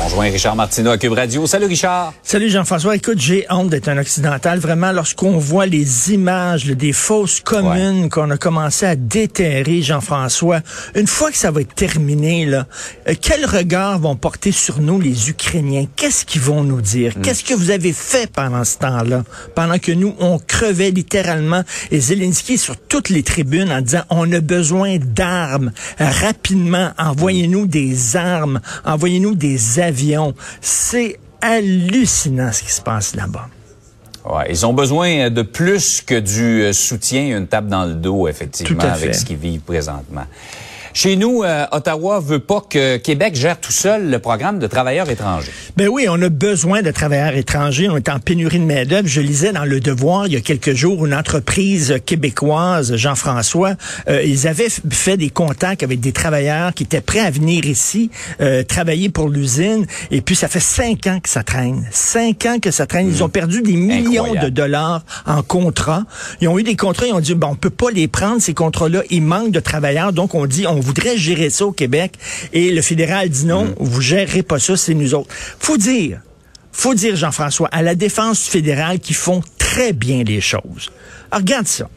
On rejoint Richard Martineau à Cube Radio. Salut Richard. Salut Jean-François. Écoute, j'ai honte d'être un occidental. Vraiment, lorsqu'on voit les images là, des fausses communes qu'on a commencé à déterrer, Jean-François, une fois que ça va être terminé, là, euh, quel regard vont porter sur nous les Ukrainiens? Qu'est-ce qu'ils vont nous dire? Qu'est-ce que vous avez fait pendant ce temps-là? Pendant que nous, on crevait littéralement et Zelensky sur toutes les tribunes en disant on a besoin d'armes rapidement. Envoyez-nous des armes. Envoyez-nous des C'est hallucinant ce qui se passe là-bas. Ouais, ils ont besoin de plus que du euh, soutien, une tape dans le dos, effectivement, avec ce qu'ils vivent présentement. Chez nous, euh, Ottawa veut pas que Québec gère tout seul le programme de travailleurs étrangers. Ben oui, on a besoin de travailleurs étrangers. On est en pénurie de main-d'œuvre. Je lisais dans Le Devoir il y a quelques jours une entreprise québécoise, Jean-François, euh, ils avaient fait des contacts avec des travailleurs qui étaient prêts à venir ici euh, travailler pour l'usine. Et puis ça fait cinq ans que ça traîne. Cinq ans que ça traîne. Ils ont perdu des millions Incroyable. de dollars en contrats. Ils ont eu des contrats. Ils ont dit bon, on peut pas les prendre ces contrats-là. Il manque de travailleurs. Donc on dit on voudrait gérer ça au Québec. Et le fédéral dit non, vous gérerez pas ça, c'est nous autres. Faut dire faut dire, Jean-François, à la défense fédérale qui font très bien les choses. Alors, regarde ça.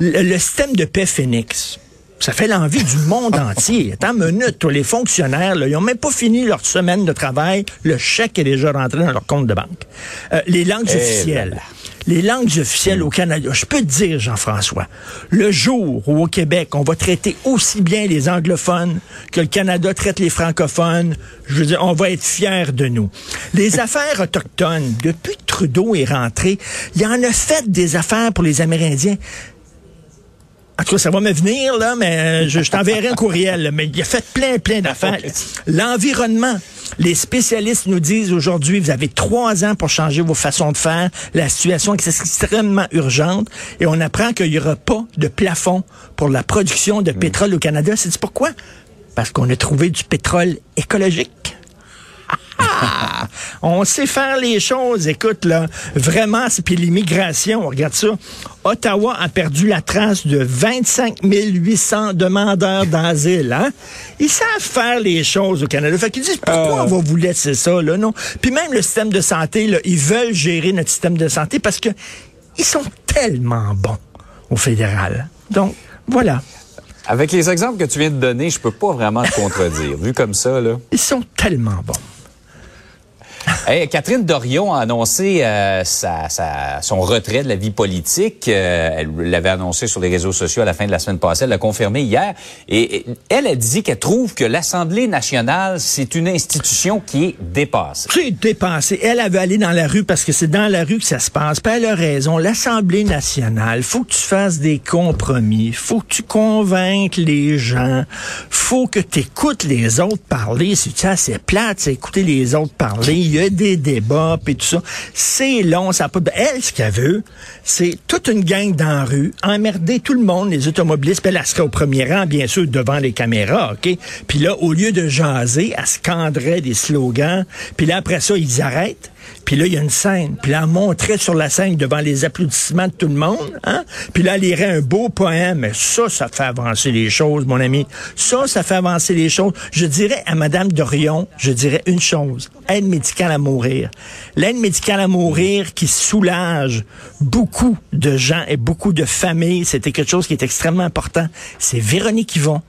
Le, le système de paix Phoenix, ça fait l'envie du monde entier. Attends une minute, toi, les fonctionnaires, là, ils ont même pas fini leur semaine de travail. Le chèque est déjà rentré dans leur compte de banque. Euh, les langues Eh officielles. là. Les langues officielles au Canada. Je peux te dire, Jean-François, le jour où au Québec, on va traiter aussi bien les anglophones que le Canada traite les francophones, je veux dire, on va être fiers de nous. Les affaires autochtones, depuis que Trudeau est rentré, il en a fait des affaires pour les Amérindiens. En tout cas, ça va me venir, là, mais je, je t'enverrai un courriel. là, mais il a fait plein, plein d'affaires. L'environnement. Les spécialistes nous disent aujourd'hui, vous avez trois ans pour changer vos façons de faire. La situation est extrêmement urgente. Et on apprend qu'il n'y aura pas de plafond pour la production de pétrole au Canada. C'est pourquoi? Parce qu'on a trouvé du pétrole écologique. Ah! on sait faire les choses, écoute, là. Vraiment, c'est- puis l'immigration, regarde ça. Ottawa a perdu la trace de 25 800 demandeurs d'asile, hein? Ils savent faire les choses au Canada. Fait qu'ils disent, pourquoi on va vous laisser ça, là, non? Puis même le système de santé, là, ils veulent gérer notre système de santé parce que ils sont tellement bons au fédéral. Donc, voilà. Avec les exemples que tu viens de donner, je peux pas vraiment te contredire. Vu comme ça, là. Ils sont tellement bons. Hey, Catherine Dorion a annoncé euh, sa, sa- son retrait de la vie politique. Euh, elle l'avait annoncé sur les réseaux sociaux à la fin de la semaine passée. Elle l'a confirmé hier. Et, elle a dit qu'elle trouve que l'Assemblée nationale, c'est une institution qui est dépassée. C'est dépassé. Elle, veut aller dans la rue parce que c'est dans la rue que ça se passe. Puis elle a raison. L'Assemblée nationale, faut que tu fasses des compromis. Faut que tu convainques les gens. Faut que tu écoutes les autres parler. C'est ça, c'est plate, c'est écouter les autres parler? Des débats puis tout ça. C'est long, ça de... Elle, ce qu'elle veut, c'est toute une gang dans la rue, emmerder tout le monde, les automobilistes. Puis elle, elle serait au premier rang, bien sûr, devant les caméras, OK? Puis là, au lieu de jaser, elle scanderait des slogans. Puis là, après ça, ils arrêtent. Puis là, il y a une scène. Puis là, montrait sur la scène devant les applaudissements de tout le monde. Hein? Puis là, elle lirait un beau poème. Ça, ça fait avancer les choses, mon ami. Ça, ça fait avancer les choses. Je dirais à Madame Dorion, je dirais une chose. Aide médicale à mourir. L'aide médicale à mourir qui soulage beaucoup de gens et beaucoup de familles. C'était quelque chose qui est extrêmement important. C'est Véronique Yvon.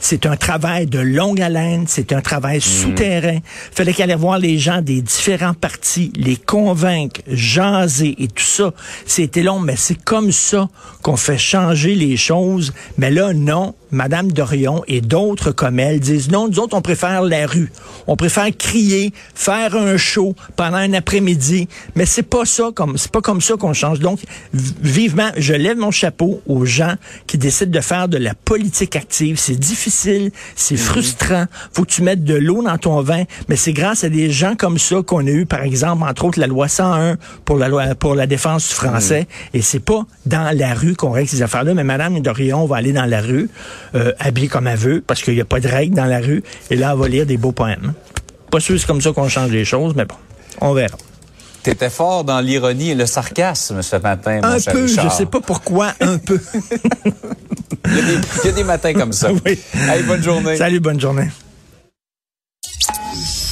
C'est un travail de longue haleine, c'est un travail souterrain. Fallait qu'elle aille voir les gens des différents partis, les convaincre, jaser et tout ça. C'était long, mais c'est comme ça qu'on fait changer les choses. Mais là, non. Madame Dorion et d'autres comme elle disent non, nous autres, on préfère la rue. On préfère crier, faire un show pendant un après-midi. Mais c'est pas ça comme, c'est pas comme ça qu'on change. Donc, vivement, je lève mon chapeau aux gens qui décident de faire de la politique active. C'est difficile, c'est frustrant. Faut que tu mettes de l'eau dans ton vin. Mais c'est grâce à des gens comme ça qu'on a eu, par exemple, entre autres, la loi 101 pour la loi, pour la défense du français. Et c'est pas dans la rue qu'on règle ces affaires-là. Mais Madame Dorion va aller dans la rue euh, habillée comme elle veut, parce qu'il n'y a pas de règles dans la rue. Et là, elle va lire des beaux poèmes. Pas sûr que c'est comme ça qu'on change les choses, mais bon, on verra. T'étais fort dans l'ironie et le sarcasme ce matin, Un peu, je Richard. sais pas pourquoi, un peu. Il y, a des, il y a des matins comme ça. Oui. Hey, bonne journée. Salut, bonne journée.